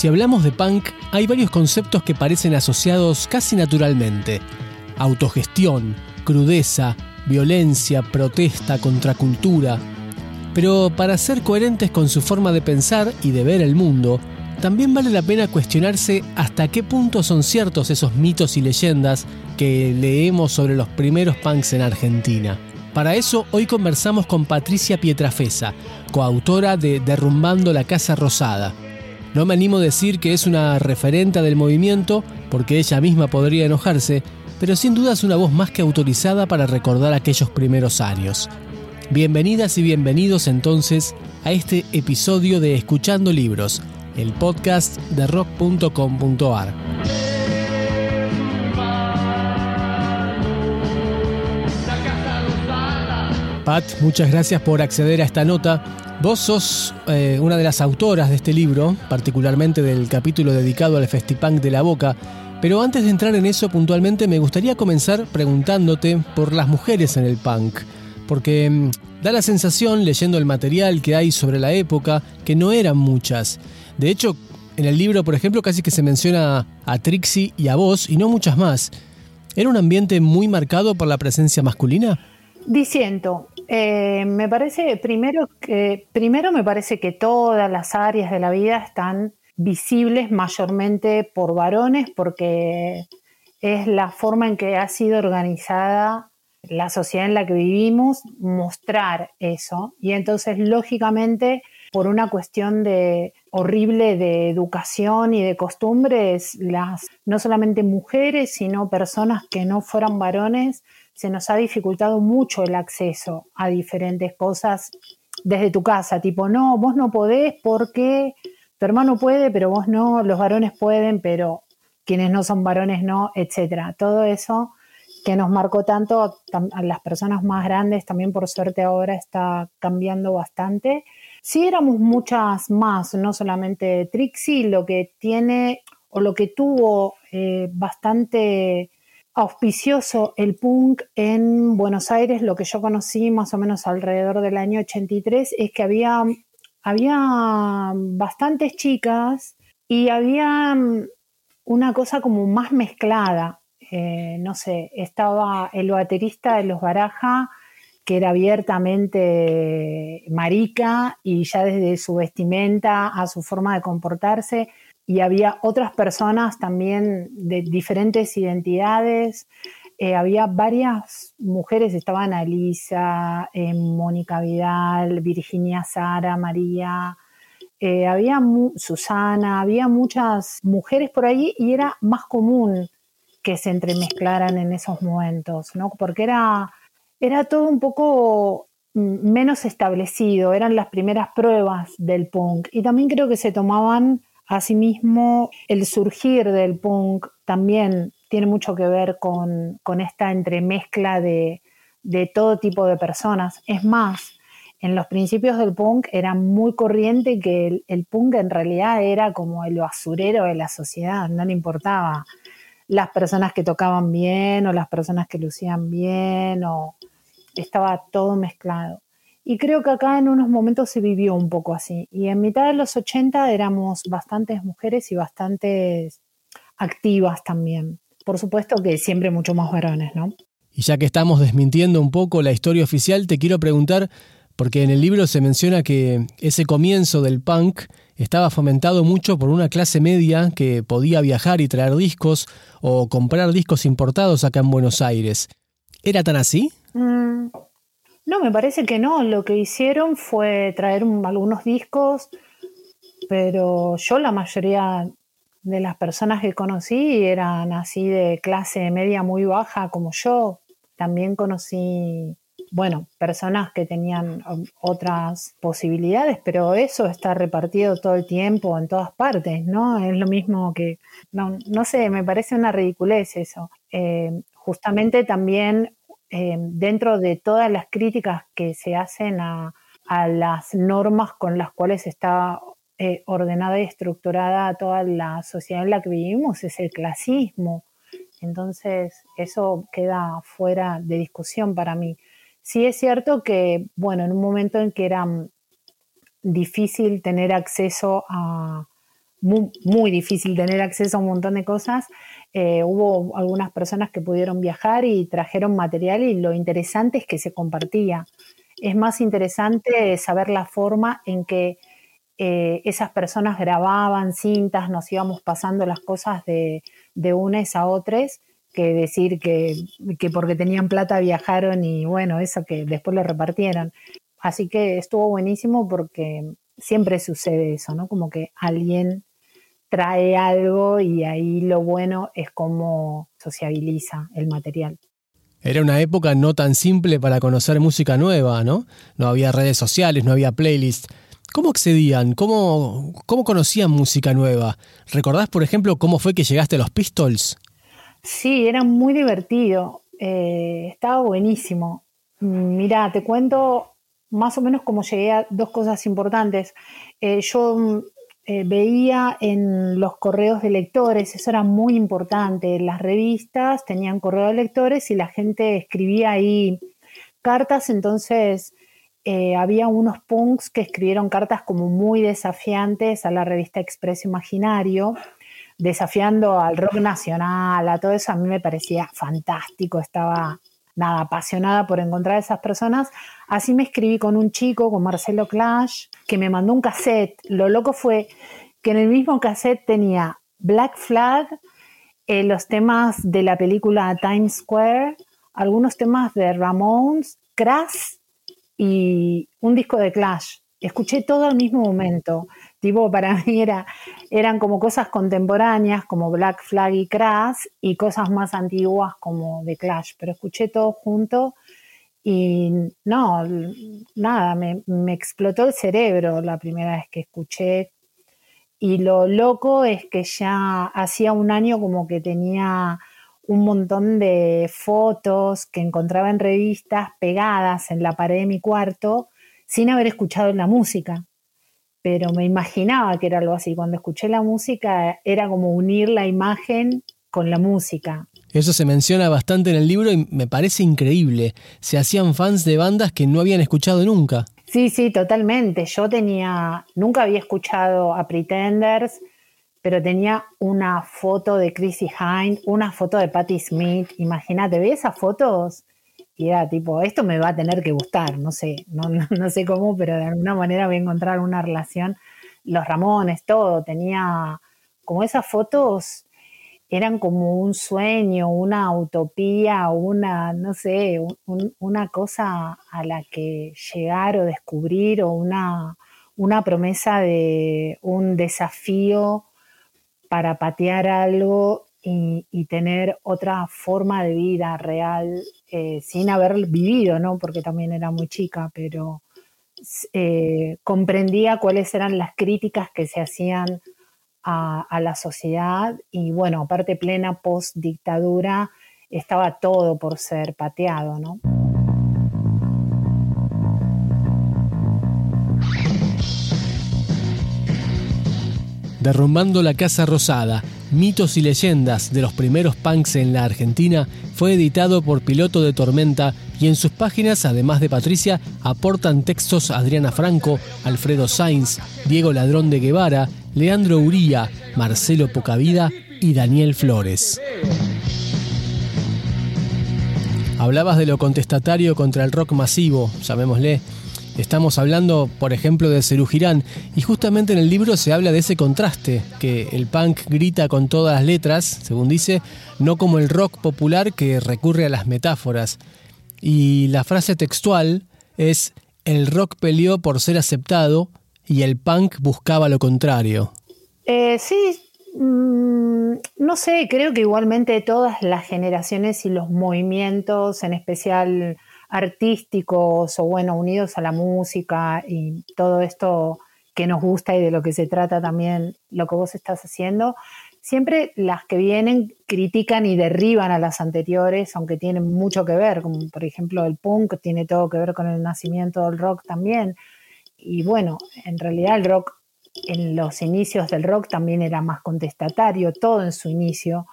Si hablamos de punk, hay varios conceptos que parecen asociados casi naturalmente. Autogestión, crudeza, violencia, protesta, contracultura. Pero para ser coherentes con su forma de pensar y de ver el mundo, también vale la pena cuestionarse hasta qué punto son ciertos esos mitos y leyendas que leemos sobre los primeros punks en Argentina. Para eso hoy conversamos con Patricia Pietrafesa, coautora de Derrumbando la Casa Rosada. No me animo a decir que es una referente del movimiento, porque ella misma podría enojarse, pero sin duda es una voz más que autorizada para recordar aquellos primeros años. Bienvenidas y bienvenidos entonces a este episodio de Escuchando Libros, el podcast de rock.com.ar. Pat, muchas gracias por acceder a esta nota. Vos sos eh, una de las autoras de este libro, particularmente del capítulo dedicado al Festipunk de la Boca, pero antes de entrar en eso puntualmente me gustaría comenzar preguntándote por las mujeres en el punk, porque mm, da la sensación, leyendo el material que hay sobre la época, que no eran muchas. De hecho, en el libro, por ejemplo, casi que se menciona a Trixie y a vos y no muchas más. ¿Era un ambiente muy marcado por la presencia masculina? Diciendo, eh, me parece primero que primero me parece que todas las áreas de la vida están visibles mayormente por varones porque es la forma en que ha sido organizada la sociedad en la que vivimos mostrar eso. Y entonces lógicamente por una cuestión de horrible de educación y de costumbres, las no solamente mujeres, sino personas que no fueran varones, se nos ha dificultado mucho el acceso a diferentes cosas desde tu casa, tipo, no, vos no podés porque tu hermano puede, pero vos no, los varones pueden, pero quienes no son varones no, etcétera. Todo eso que nos marcó tanto a, las personas más grandes, también por suerte ahora está cambiando bastante. Sí éramos muchas más, no solamente Trixie, lo que tiene o lo que tuvo eh, bastante auspicioso el punk en Buenos Aires, lo que yo conocí más o menos alrededor del año 83, es que había, había bastantes chicas y había una cosa como más mezclada. Eh, no sé, estaba el baterista de los Baraja, que era abiertamente marica y ya desde su vestimenta a su forma de comportarse, y había otras personas también de diferentes identidades. Eh, había varias mujeres, estaban Alisa, eh, Mónica Vidal, Virginia Sara, María, había Susana, había muchas mujeres por ahí y era más común que se entremezclaran en esos momentos, ¿no? Porque era, era todo un poco mm, menos establecido, eran las primeras pruebas del punk. Y también creo que se tomaban asimismo el surgir del punk también tiene mucho que ver con, esta entremezcla de, todo tipo de personas. Es más, en los principios del punk era muy corriente que el, el, punk en realidad era como el basurero de la sociedad, no le importaba las personas que tocaban bien o las personas que lucían bien o estaba todo mezclado. Y creo que acá en unos momentos se vivió un poco así. Y en mitad de los 80 éramos bastantes mujeres y bastantes activas también. Por supuesto que siempre mucho más varones, ¿no? Y ya que estamos desmintiendo un poco la historia oficial, te quiero preguntar, porque en el libro se menciona que ese comienzo del punk estaba fomentado mucho por una clase media que podía viajar y traer discos o comprar discos importados acá en Buenos Aires. ¿Era tan así? Mm, no, me parece que no. Lo que hicieron fue traer algunos discos, pero yo la mayoría de las personas que conocí eran así de clase media muy baja como yo. También conocí bueno, personas que tenían otras posibilidades, pero eso está repartido todo el tiempo en todas partes, ¿no? Es lo mismo que, no, no sé, me parece una ridiculez eso. Eh, justamente también eh, dentro de todas las críticas que se hacen a, las normas con las cuales está eh, ordenada y estructurada toda la sociedad en la que vivimos, es el clasismo. Entonces, eso queda fuera de discusión para mí. Sí es cierto que, bueno, en un momento en que era difícil tener acceso a, muy, difícil tener acceso a un montón de cosas. Eh, hubo algunas personas que pudieron viajar y trajeron material y lo interesante es que se compartía. Es más interesante saber la forma en que eh, esas personas grababan cintas, nos íbamos pasando las cosas de, de unas a otras, que decir que, que, porque tenían plata viajaron y bueno, eso que después lo repartieron. Así que estuvo buenísimo porque siempre sucede eso, ¿no? Como que alguien trae algo y ahí lo bueno es cómo sociabiliza el material. Era una época no tan simple para conocer música nueva, ¿no? No había redes sociales, no había playlists. ¿Cómo accedían? ¿Cómo, ¿Cómo conocían música nueva? ¿Recordás, por ejemplo, cómo fue que llegaste a los Pistols? Sí, era muy divertido. Eh, estaba buenísimo. Mira, te cuento más o menos cómo llegué a dos cosas importantes. Eh, yo eh, veía en los correos de lectores, eso era muy importante. Las revistas tenían correo de lectores y la gente escribía ahí cartas, entonces eh, había unos punks que escribieron cartas como muy desafiantes a la revista Expreso Imaginario, desafiando al rock nacional, a todo eso a mí me parecía fantástico, estaba nada, apasionada por encontrar a esas personas. Así me escribí con un chico, con Marcelo Clash, que me mandó un cassette. Lo loco fue que en el mismo cassette tenía Black Flag, eh, los temas de la película Times Square, algunos temas de Ramones, Crash y un disco de Clash. Escuché todo al mismo momento. Tipo, para mí era, eran como cosas contemporáneas como Black Flag y Crash y cosas más antiguas como The Clash, pero escuché todo junto y no, nada, me, me explotó el cerebro la primera vez que escuché y lo loco es que ya hacía un año como que tenía un montón de fotos que encontraba en revistas pegadas en la pared de mi cuarto sin haber escuchado la música. Pero me imaginaba que era algo así. Cuando escuché la música era como unir la imagen con la música. Eso se menciona bastante en el libro y me parece increíble. Se hacían fans de bandas que no habían escuchado nunca. Sí, sí, totalmente. Yo tenía, nunca había escuchado a Pretenders, pero tenía una foto de Chrissy Hind, una foto de Patti Smith. Imagínate, ve esas fotos tipo, esto me va a tener que gustar, no sé, no, no, sé cómo, pero de alguna manera voy a encontrar una relación. Los Ramones, todo, tenía como esas fotos eran como un sueño, una utopía, una, no sé, una cosa a la que llegar o descubrir o una, una promesa de un desafío para patear algo y, tener otra forma de vida real eh, sin haber vivido, ¿no? Porque también era muy chica, pero eh, comprendía cuáles eran las críticas que se hacían a, la sociedad y bueno, aparte plena post dictadura, estaba todo por ser pateado, ¿no? Derrumbando la Casa Rosada, mitos y leyendas de los primeros punks en la Argentina, fue editado por Piloto de Tormenta y en sus páginas, además de Patricia, aportan textos Adriana Franco, Alfredo Sainz, Diego Ladrón de Guevara, Leandro Uría, Marcelo Pocavida y Daniel Flores. Hablabas de lo contestatario contra el rock masivo, llamémosle, Estamos hablando, por ejemplo, de Cerú y justamente en el libro se habla de ese contraste, que el punk grita con todas las letras, según dice, no como el rock popular que recurre a las metáforas. Y la frase textual es, el rock peleó por ser aceptado y el punk buscaba lo contrario. Eh, sí, mm, no sé, creo que igualmente todas las generaciones y los movimientos, en especial artísticos o bueno, unidos a la música y todo esto que nos gusta y de lo que se trata también lo que vos estás haciendo, siempre las que vienen critican y derriban a las anteriores, aunque tienen mucho que ver, como por ejemplo el punk tiene todo que ver con el nacimiento del rock también. Y bueno, en realidad el rock, en los inicios del rock también era más contestatario, todo en su inicio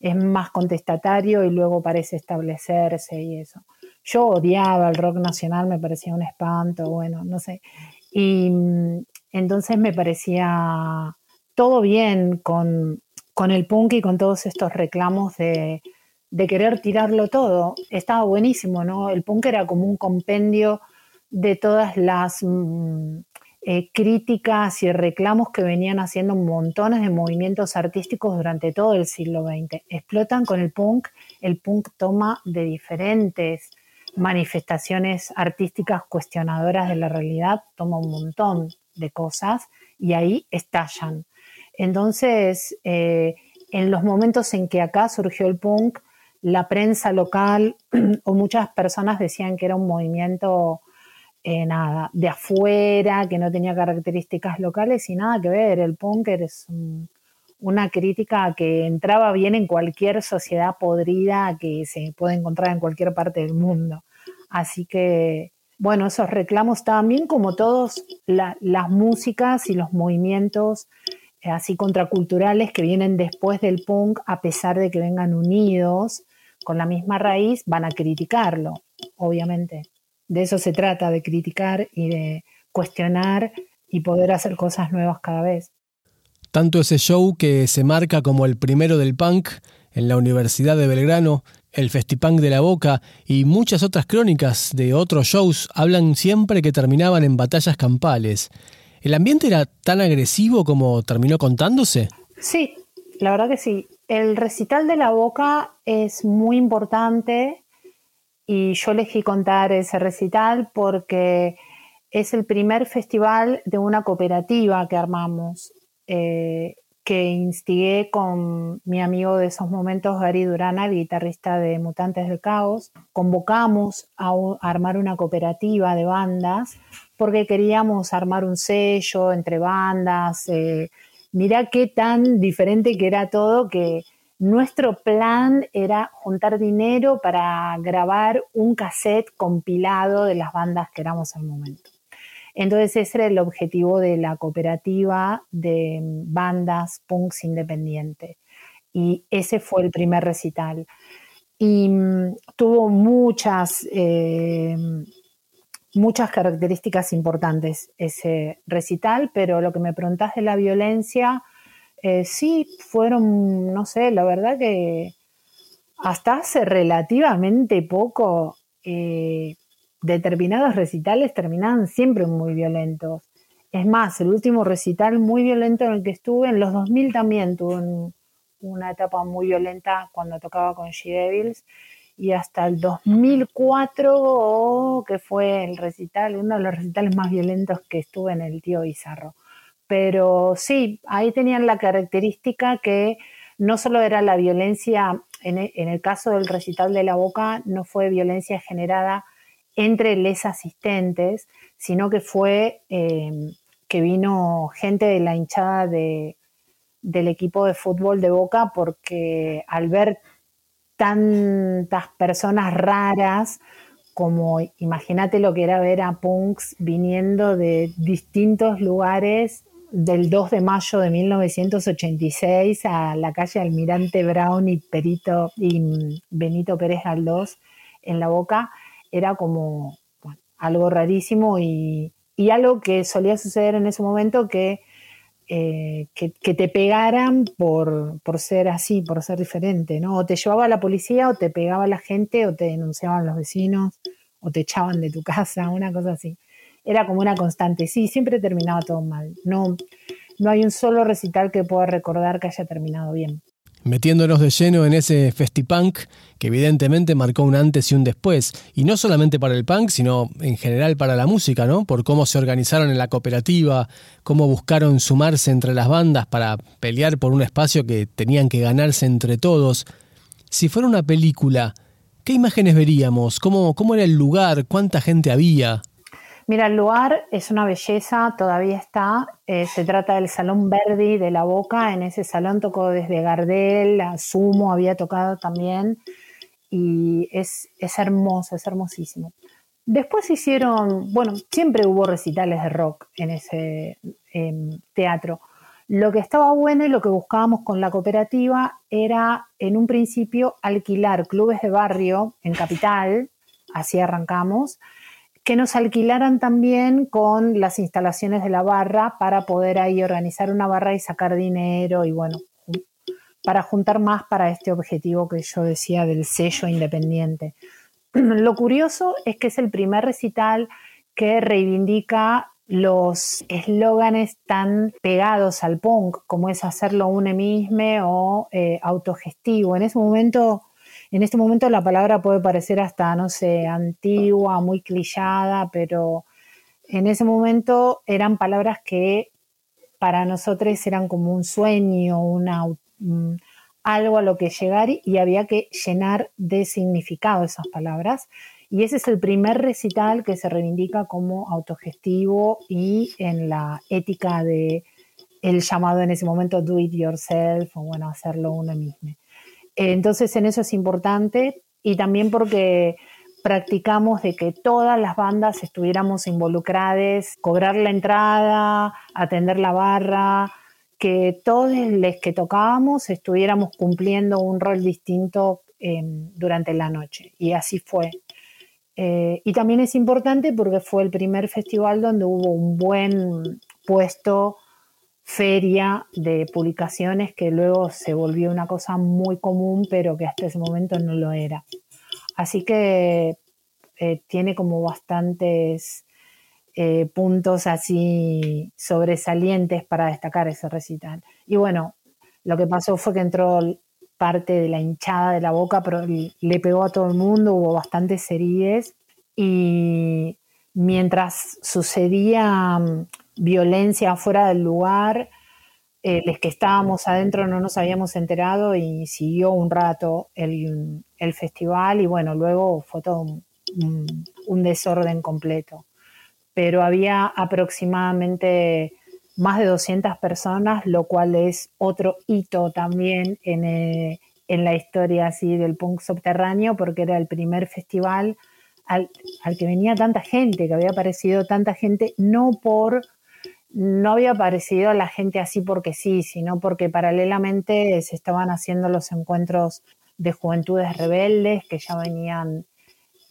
es más contestatario y luego parece establecerse y eso. Yo odiaba el rock nacional, me parecía un espanto, bueno, no sé. Y mm, entonces me parecía todo bien con, el punk y con todos estos reclamos de, querer tirarlo todo. Estaba buenísimo, ¿no? El punk era como un compendio de todas las mm, eh, críticas y reclamos que venían haciendo montones de movimientos artísticos durante todo el siglo XX. Explotan con el punk, el punk toma de diferentes manifestaciones artísticas cuestionadoras de la realidad, toma un montón de cosas y ahí estallan. Entonces, eh, en los momentos en que acá surgió el punk, la prensa local o muchas personas decían que era un movimiento eh, nada, de afuera, que no tenía características locales y nada que ver. El punk es una crítica que entraba bien en cualquier sociedad podrida que se puede encontrar en cualquier parte del mundo. Así que, bueno, esos reclamos también, como todas las músicas y los movimientos eh, así contraculturales que vienen después del punk, a pesar de que vengan unidos con la misma raíz, van a criticarlo, obviamente. De eso se trata, de criticar y de cuestionar y poder hacer cosas nuevas cada vez. Tanto ese show que se marca como el primero del punk en la Universidad de Belgrano, el Festipunk de la Boca y muchas otras crónicas de otros shows hablan siempre que terminaban en batallas campales. ¿El ambiente era tan agresivo como terminó contándose? Sí, la verdad que sí. El recital de la boca es muy importante y yo elegí contar ese recital porque es el primer festival de una cooperativa que armamos, eh, que instigué con mi amigo de esos momentos, Gary Durana, el guitarrista de Mutantes del Caos. Convocamos a armar una cooperativa de bandas porque queríamos armar un sello entre bandas. Eh, mirá qué tan diferente que era todo que nuestro plan era juntar dinero para grabar un cassette compilado de las bandas que éramos al momento. Entonces ese era el objetivo de la cooperativa de bandas punks independiente. Y ese fue el primer recital. Y mm, tuvo muchas eh, muchas características importantes ese recital, pero lo que me preguntás de la violencia, eh, sí, fueron, no sé, la verdad que hasta hace relativamente poco eh, determinados recitales terminaban siempre muy violentos. Es más, el último recital muy violento en el que estuve, en los 2000 también tuve una etapa muy violenta cuando tocaba con She Devils y hasta el 2004, que fue el recital, uno de los recitales más violentos que estuve en el tío Bizarro. Pero sí, ahí tenían la característica que no solo era la violencia, en e, el, caso del recital de la boca, no fue violencia generada entre les asistentes, sino que fue em, que vino gente de la hinchada de, del equipo de fútbol de Boca porque al ver tantas personas raras como imagínate lo que era ver a punks viniendo de distintos lugares del 2 de mayo de 1986 a la calle Almirante Brown y Perito y Benito Pérez Galdós en la boca era como algo rarísimo y, y algo que solía suceder en ese momento que eh, que, te pegaran por, ser así, por ser diferente, ¿no? O te llevaba la policía, o te pegaba la gente, o te denunciaban los vecinos, o te echaban de tu casa, una cosa así. Era como una constante. Sí, siempre terminaba todo mal. No, no hay un solo recital que pueda recordar que haya terminado bien metiéndonos de lleno en ese festipunk que evidentemente marcó un antes y un después, y no solamente para el punk, sino en general para la música, ¿no? Por cómo se organizaron en la cooperativa, cómo buscaron sumarse entre las bandas para pelear por un espacio que tenían que ganarse entre todos. Si fuera una película, ¿qué imágenes veríamos? ¿Cómo, cómo era el lugar? ¿Cuánta gente había? Mira, el lugar es una belleza, todavía está. Eh, se trata del Salón Verdi de la Boca. En ese salón tocó desde Gardel, a Sumo había tocado también. Y es, es hermoso, es hermosísimo. Después hicieron, bueno, siempre hubo recitales de rock en ese em, teatro. Lo que estaba bueno y lo que buscábamos con la cooperativa era, en un principio, alquilar clubes de barrio en Capital, así arrancamos, que nos alquilaran también con las instalaciones de la barra para poder ahí organizar una barra y sacar dinero y bueno, para juntar más para este objetivo que yo decía del sello independiente. Lo curioso es que es el primer recital que reivindica los eslóganes tan pegados al punk, como es hacerlo un mismo o eh, autogestivo. En ese momento en este momento la palabra puede parecer hasta, no sé, antigua, muy clichada, pero en ese momento eran palabras que para nosotros eran como un sueño, una, algo a lo que llegar y había que llenar de significado esas palabras. Y ese es el primer recital que se reivindica como autogestivo y en la ética de el llamado en ese momento do it yourself o bueno, hacerlo uno mismo. Entonces en eso es importante y también porque practicamos de que todas las bandas estuviéramos involucradas, cobrar la entrada, atender la barra, que todos los que tocábamos estuviéramos cumpliendo un rol distinto em, durante la noche. Y así fue. Eh, y también es importante porque fue el primer festival donde hubo un buen puesto feria de publicaciones que luego se volvió una cosa muy común, pero que hasta ese momento no lo era. Así que eh, tiene como bastantes eh, puntos así sobresalientes para destacar ese recital. Y bueno, lo que pasó fue que entró parte de la hinchada de la boca, pero le pegó a todo el mundo, hubo bastantes heridas y mientras sucedía violencia fuera del lugar. Eh, los que estábamos adentro no nos habíamos enterado y siguió un rato el, festival y bueno, luego fue todo un, un, desorden completo. Pero había aproximadamente más de 200 personas, lo cual es otro hito también en, eh, en la historia así del punk subterráneo, porque era el primer festival al, al, que venía tanta gente, que había aparecido tanta gente, no por no había aparecido la gente así porque sí, sino porque paralelamente se estaban haciendo los encuentros de juventudes rebeldes que ya venían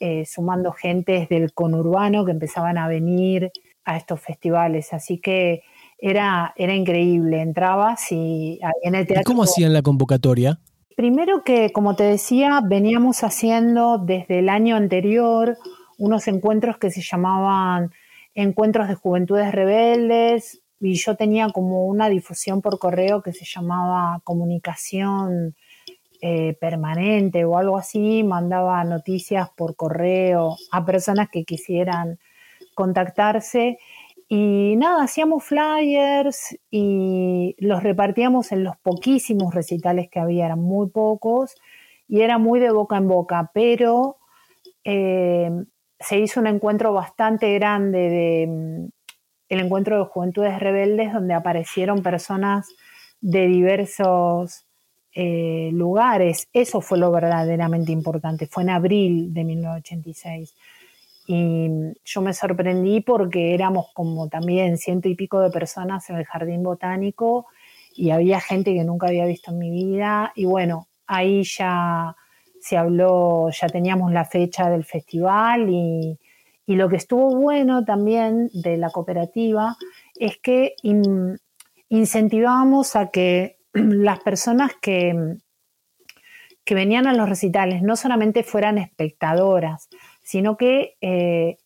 eh, sumando gentes del conurbano que empezaban a venir a estos festivales. Así que era, era increíble. Entrabas y en el teatro. ¿Cómo hacían la convocatoria? Primero que, como te decía, veníamos haciendo desde el año anterior unos encuentros que se llamaban encuentros de juventudes rebeldes y yo tenía como una difusión por correo que se llamaba comunicación eh, permanente o algo así, mandaba noticias por correo a personas que quisieran contactarse. Y nada, hacíamos flyers y los repartíamos en los poquísimos recitales que había, eran muy pocos y era muy de boca en boca, pero eh, se hizo un encuentro bastante grande de mm, el encuentro de juventudes rebeldes donde aparecieron personas de diversos eh, lugares. Eso fue lo verdaderamente importante. Fue en abril de 1986. Y mm, yo me sorprendí porque éramos como también ciento y pico de personas en el jardín botánico y había gente que nunca había visto en mi vida. Y bueno, ahí ya se habló, ya teníamos la fecha del festival y, lo que estuvo bueno también de la cooperativa es que incentivábamos a que las personas que, que venían a los recitales no solamente fueran espectadoras, sino que eh,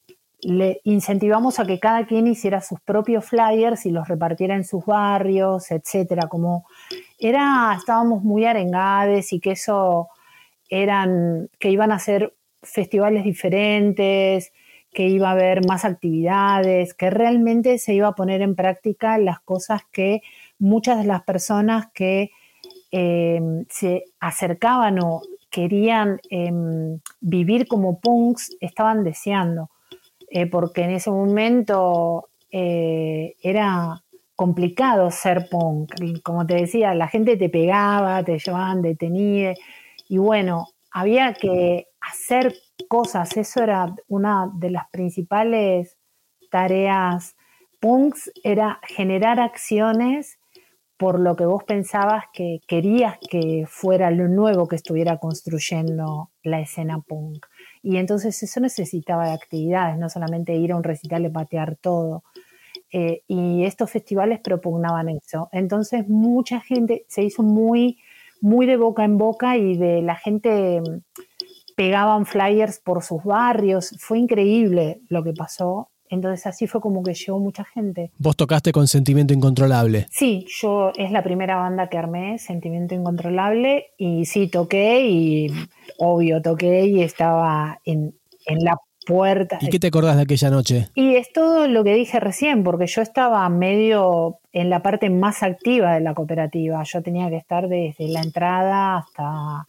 le incentivamos a que cada quien hiciera sus propios flyers y los repartiera en sus barrios, etcétera. Como era, estábamos muy arengades y que eso eran que iban a ser festivales diferentes, que iba a haber más actividades, que realmente se iba a poner en práctica las cosas que muchas de las personas que eh, se acercaban o querían em, vivir como punks estaban deseando, eh, porque en ese momento eh, era complicado ser punk. Como te decía, la gente te pegaba, te llevaban detenido y bueno, había que hacer cosas, eso era una de las principales tareas punks, era generar acciones por lo que vos pensabas que querías que fuera lo nuevo que estuviera construyendo la escena punk. Y entonces eso necesitaba de actividades, no solamente ir a un recital y patear todo. Eh, y estos festivales propugnaban eso. Entonces mucha gente se hizo muy, muy de boca en boca y de la gente mm, pegaban flyers por sus barrios. Fue increíble lo que pasó entonces así fue como que llegó mucha gente. Vos tocaste con Sentimiento Incontrolable. Sí, yo es la primera banda que armé, Sentimiento Incontrolable, y sí, toqué y obvio toqué y estaba en, la puerta. ¿Y qué te acordás de aquella noche? Y es todo lo que dije recién, porque yo estaba medio en la parte más activa de la cooperativa. Yo tenía que estar desde la entrada hasta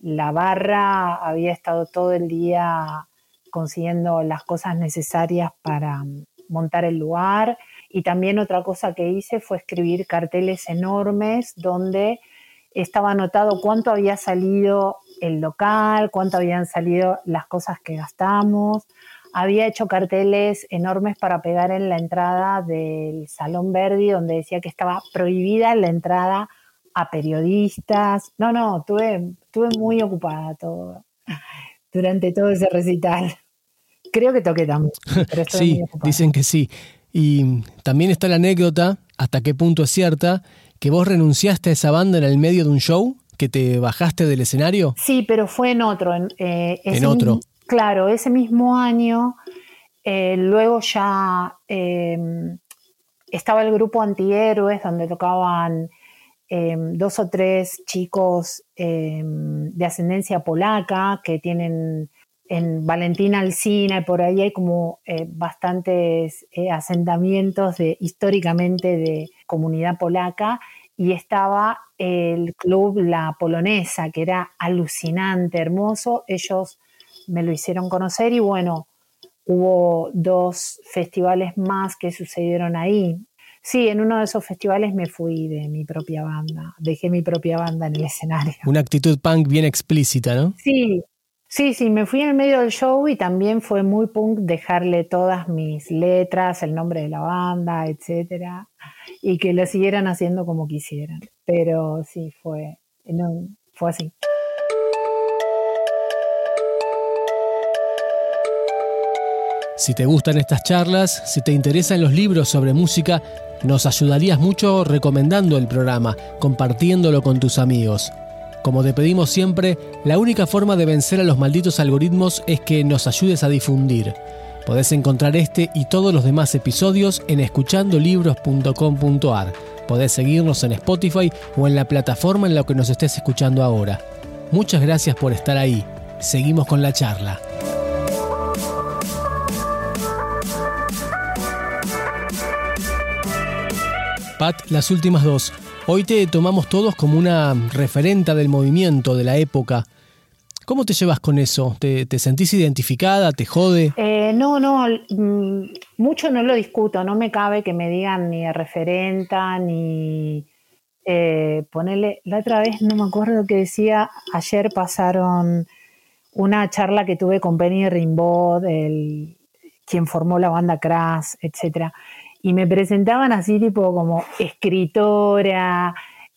la barra, había estado todo el día consiguiendo las cosas necesarias para montar el lugar. Y también otra cosa que hice fue escribir carteles enormes donde estaba anotado cuánto había salido el local, cuánto habían salido las cosas que gastamos. Había hecho carteles enormes para pegar en la entrada del Salón Verdi, donde decía que estaba prohibida la entrada a periodistas. No, no, tuve, tuve muy ocupada todo durante todo ese recital. Creo que toqué también. sí, dicen que sí. Y también está la anécdota, hasta qué punto es cierta, que vos renunciaste a esa banda en el medio de un show, que te bajaste del escenario. Sí, pero fue en otro. En, eh, otro. claro, ese mismo año, eh, luego ya em, estaba el grupo Antihéroes, donde tocaban em, dos o tres chicos em, de ascendencia polaca que tienen en Valentina Alcina y por ahí hay como eh, bastantes eh, asentamientos de, históricamente de comunidad polaca y estaba el club La Polonesa, que era alucinante, hermoso. Ellos me lo hicieron conocer y bueno, hubo dos festivales más que sucedieron ahí. Sí, en uno de esos festivales me fui de mi propia banda, dejé mi propia banda en el escenario. Una actitud punk bien explícita, ¿no? Sí, Sí, sí, me fui en el medio del show y también fue muy punk dejarle todas mis letras, el nombre de la banda, etcétera, y que lo siguieran haciendo como quisieran. Pero sí, fue, fue así. Si te gustan estas charlas, si te interesan los libros sobre música, nos ayudarías mucho recomendando el programa, compartiéndolo con tus amigos. Como te pedimos siempre, la única forma de vencer a los malditos algoritmos es que nos ayudes a difundir. Podés encontrar este y todos los demás episodios en escuchandolibros.com.ar. Podés seguirnos en Spotify o en la plataforma en la que nos estés escuchando ahora. Muchas gracias por estar ahí. Seguimos con la charla. Pat, las últimas dos. Hoy te tomamos todos como una referenta del movimiento, de la época. ¿Cómo te llevas con eso? ¿Te, sentís identificada? ¿Te jode? Eh, no, no, mm, mucho no lo discuto. No me cabe que me digan ni referenta, ni eh, ponerle. La otra vez no me acuerdo que decía, ayer pasaron una charla que tuve con Penny Rimbaud, el, quien formó la banda Crash, etcétera y me presentaban así tipo como escritora,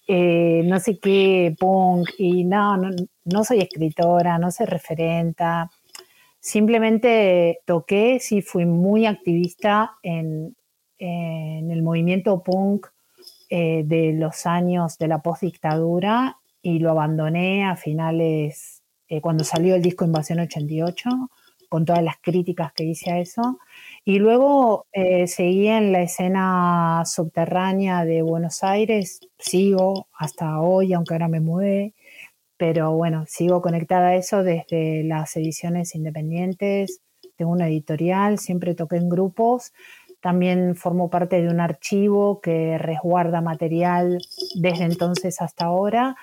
eh, no sé qué, punk, y no, no, soy escritora, no soy referenta, simplemente toqué, sí fui muy activista en, el movimiento punk eh, de los años de la postdictadura y lo abandoné a finales, eh, cuando salió el disco Invasión 88, con todas las críticas que hice a eso. Y luego eh, seguí en la escena subterránea de Buenos Aires, sigo hasta hoy, aunque ahora me mudé, pero bueno, sigo conectada a eso desde las ediciones independientes, tengo una editorial, siempre toqué en grupos, también formo parte de un archivo que resguarda material desde entonces hasta ahora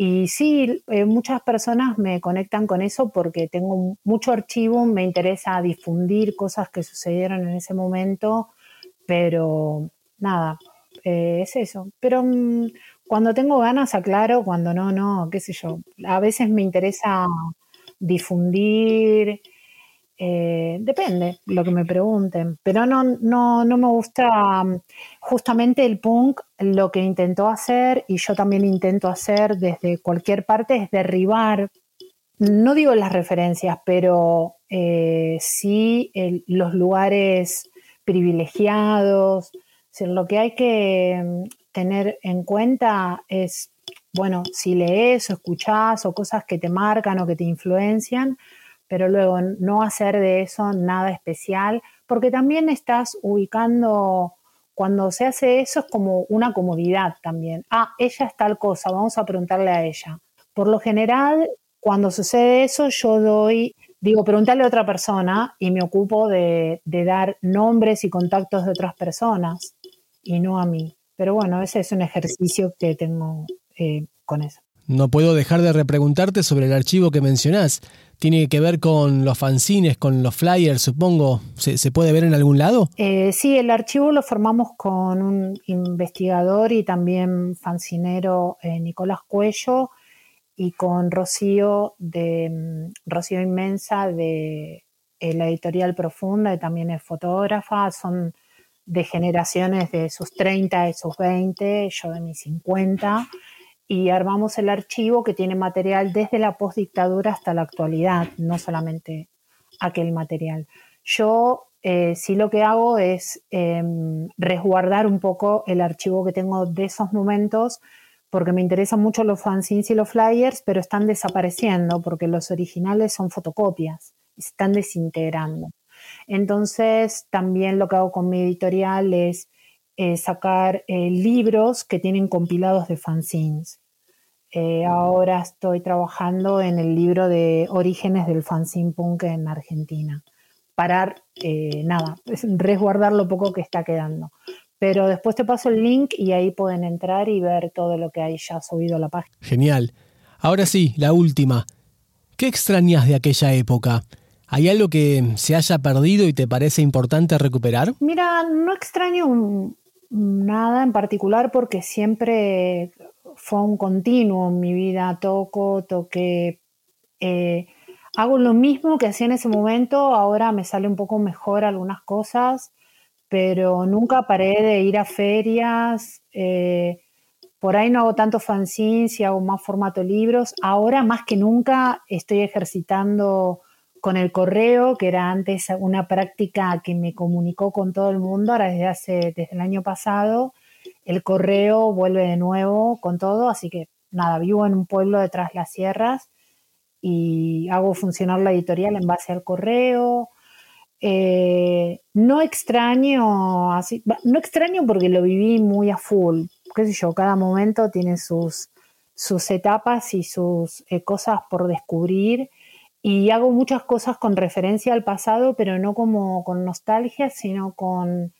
y sí, eh, muchas personas me conectan con eso porque tengo mucho archivo, me interesa difundir cosas que sucedieron en ese momento, pero nada, eh, es eso. Pero mm, cuando tengo ganas aclaro, cuando no, no, qué sé yo. A veces me interesa difundir Eh, depende lo que me pregunten, pero no, no, no me gusta mm, justamente el punk, lo que intentó hacer y yo también intento hacer desde cualquier parte es derribar, no digo las referencias, pero eh, sí los lugares privilegiados. lo que hay que mm, tener en cuenta es, bueno, si lees o escuchás o cosas que te marcan o que te influencian, pero luego no hacer de eso nada especial, porque también estás ubicando, cuando se hace eso es como una comodidad también. Ah, ella es tal cosa, vamos a preguntarle a ella. Por lo general, cuando sucede eso, yo doy, digo, preguntarle a otra persona y me ocupo de, dar nombres y contactos de otras personas y no a mí. Pero bueno, ese es un ejercicio que tengo eh, con eso. No puedo dejar de repreguntarte sobre el archivo que mencionás. ¿Tiene que ver con los fanzines, con los flyers, supongo? ¿Se, puede ver en algún lado? Eh, sí, el archivo lo formamos con un investigador y también fancinero eh, Nicolás Cuello y con Rocío de mm, Rocío Inmensa de eh, la editorial Profunda, y también es fotógrafa. Son de generaciones de sus 30 y sus 20, yo de mis 50 y armamos el archivo que tiene material desde la postdictadura hasta la actualidad, no solamente aquel material. Yo eh, sí lo que hago es em, resguardar un poco el archivo que tengo de esos momentos porque me interesan mucho los fanzines y los flyers, pero están desapareciendo porque los originales son fotocopias y se están desintegrando. Entonces, también lo que hago con mi editorial es eh, sacar eh, libros que tienen compilados de fanzines. Eh, ahora estoy trabajando en el libro de Orígenes del fanzine punk en Argentina. Parar, nada, resguardar lo poco que está quedando. Pero después te paso el link y ahí pueden entrar y ver todo lo que hay ya subido a la página. Genial. Ahora sí, la última. ¿Qué extrañas de aquella época? ¿Hay algo que se haya perdido y te parece importante recuperar? Mira, no extraño Nada en particular porque siempre fue un continuo en mi vida. Toco, toqué, eh, hago lo mismo que hacía en ese momento. Ahora me sale un poco mejor algunas cosas, pero nunca paré de ir a ferias. Eh, por ahí no hago tanto fanzines y hago más formato libros. Ahora más que nunca estoy ejercitando con el correo, que era antes una práctica que me comunicó con todo el mundo, ahora desde hace, desde el año pasado, el correo vuelve de nuevo con todo, así que nada, vivo en un pueblo detrás de las sierras y hago funcionar la editorial en base al correo. Eh, no extraño, así, no extraño porque lo viví muy a full, qué sé yo, cada momento tiene sus, sus etapas y sus eh, cosas por descubrir y hago muchas cosas con referencia al pasado, pero no como con nostalgia, sino con...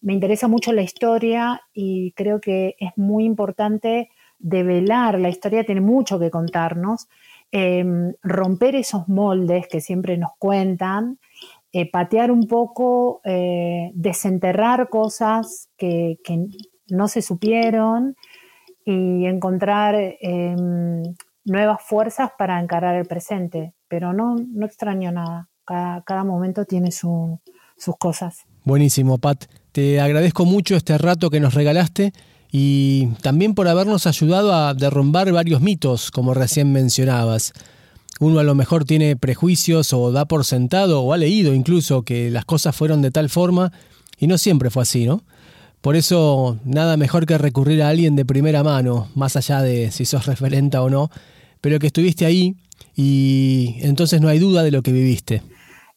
Me interesa mucho la historia y creo que es muy importante develar, la historia tiene mucho que contarnos, em, romper esos moldes que siempre nos cuentan, eh, patear un poco, eh, desenterrar cosas que, que, no se supieron y encontrar em, nuevas fuerzas para encarar el presente pero no, no extraño nada. Cada, momento tiene sus cosas. Buenísimo, Pat. Te agradezco mucho este rato que nos regalaste y también por habernos ayudado a derrumbar varios mitos, como recién mencionabas. Uno a lo mejor tiene prejuicios o da por sentado o ha leído incluso que las cosas fueron de tal forma y no siempre fue así, ¿no? Por eso nada mejor que recurrir a alguien de primera mano, más allá de si sos referente o no, pero que estuviste ahí y entonces no hay duda de lo que viviste.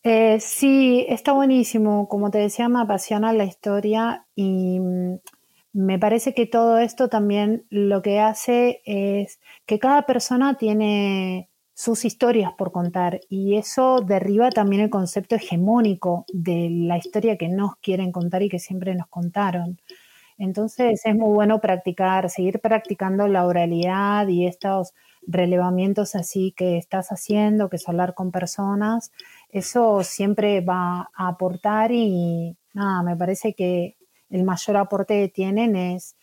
Eh, sí, está buenísimo. Como te decía, me apasiona la historia y mm, me parece que todo esto también lo que hace es que cada persona tiene sus historias por contar y eso derriba también el concepto hegemónico de la historia que nos quieren contar y que siempre nos contaron. Entonces es muy bueno practicar, seguir practicando la oralidad y estos relevamientos así que estás haciendo, que es hablar con personas, eso siempre va a aportar y nada, me parece que el mayor aporte que tienen es,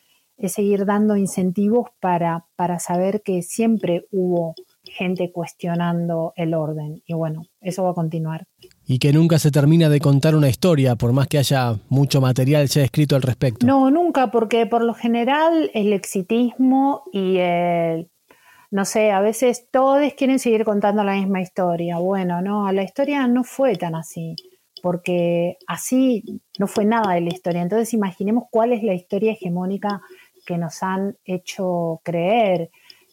seguir dando incentivos para, para saber que siempre hubo gente cuestionando el orden y bueno, eso va a continuar. y que nunca se termina de contar una historia, por más que haya mucho material ya escrito al respecto. No, nunca, porque por lo general el exitismo y el, no sé, a veces todos quieren seguir contando la misma historia. Bueno, no, la historia no fue tan así, porque así no fue nada de la historia. Entonces imaginemos cuál es la historia hegemónica que nos han hecho creer.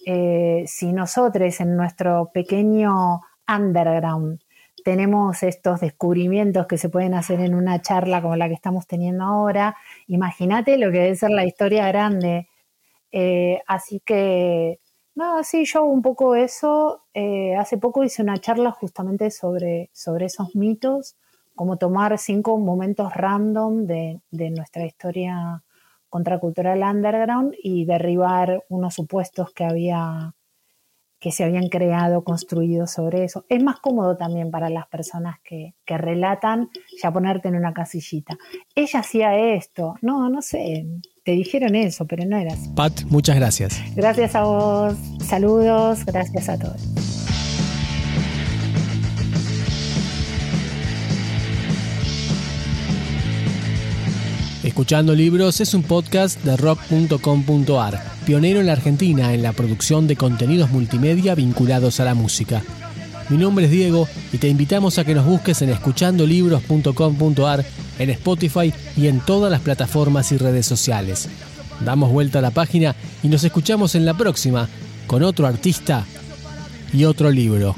Eh, si nosotros en nuestro pequeño underground tenemos estos descubrimientos que se pueden hacer en una charla como la que estamos teniendo ahora, imagínate lo que debe ser la historia grande. Eh, así que, no, sí, yo un poco eso. Eh, hace poco hice una charla justamente sobre, sobre esos mitos, como tomar cinco momentos random de, de nuestra historia contracultural underground y derribar unos supuestos que había que se habían creado, construido sobre eso. Es más cómodo también para las personas que, que relatan ya ponerte en una casillita. Ella hacía esto, no, no sé, te dijeron eso, pero no eras. Pat, muchas gracias. Gracias a vos, saludos, gracias a todos. Escuchando Libros es un podcast de rock.com.ar, pionero en la Argentina en la producción de contenidos multimedia vinculados a la música. Mi nombre es Diego y te invitamos a que nos busques en escuchandolibros.com.ar, en Spotify y en todas las plataformas y redes sociales. Damos vuelta a la página y nos escuchamos en la próxima con otro artista y otro libro.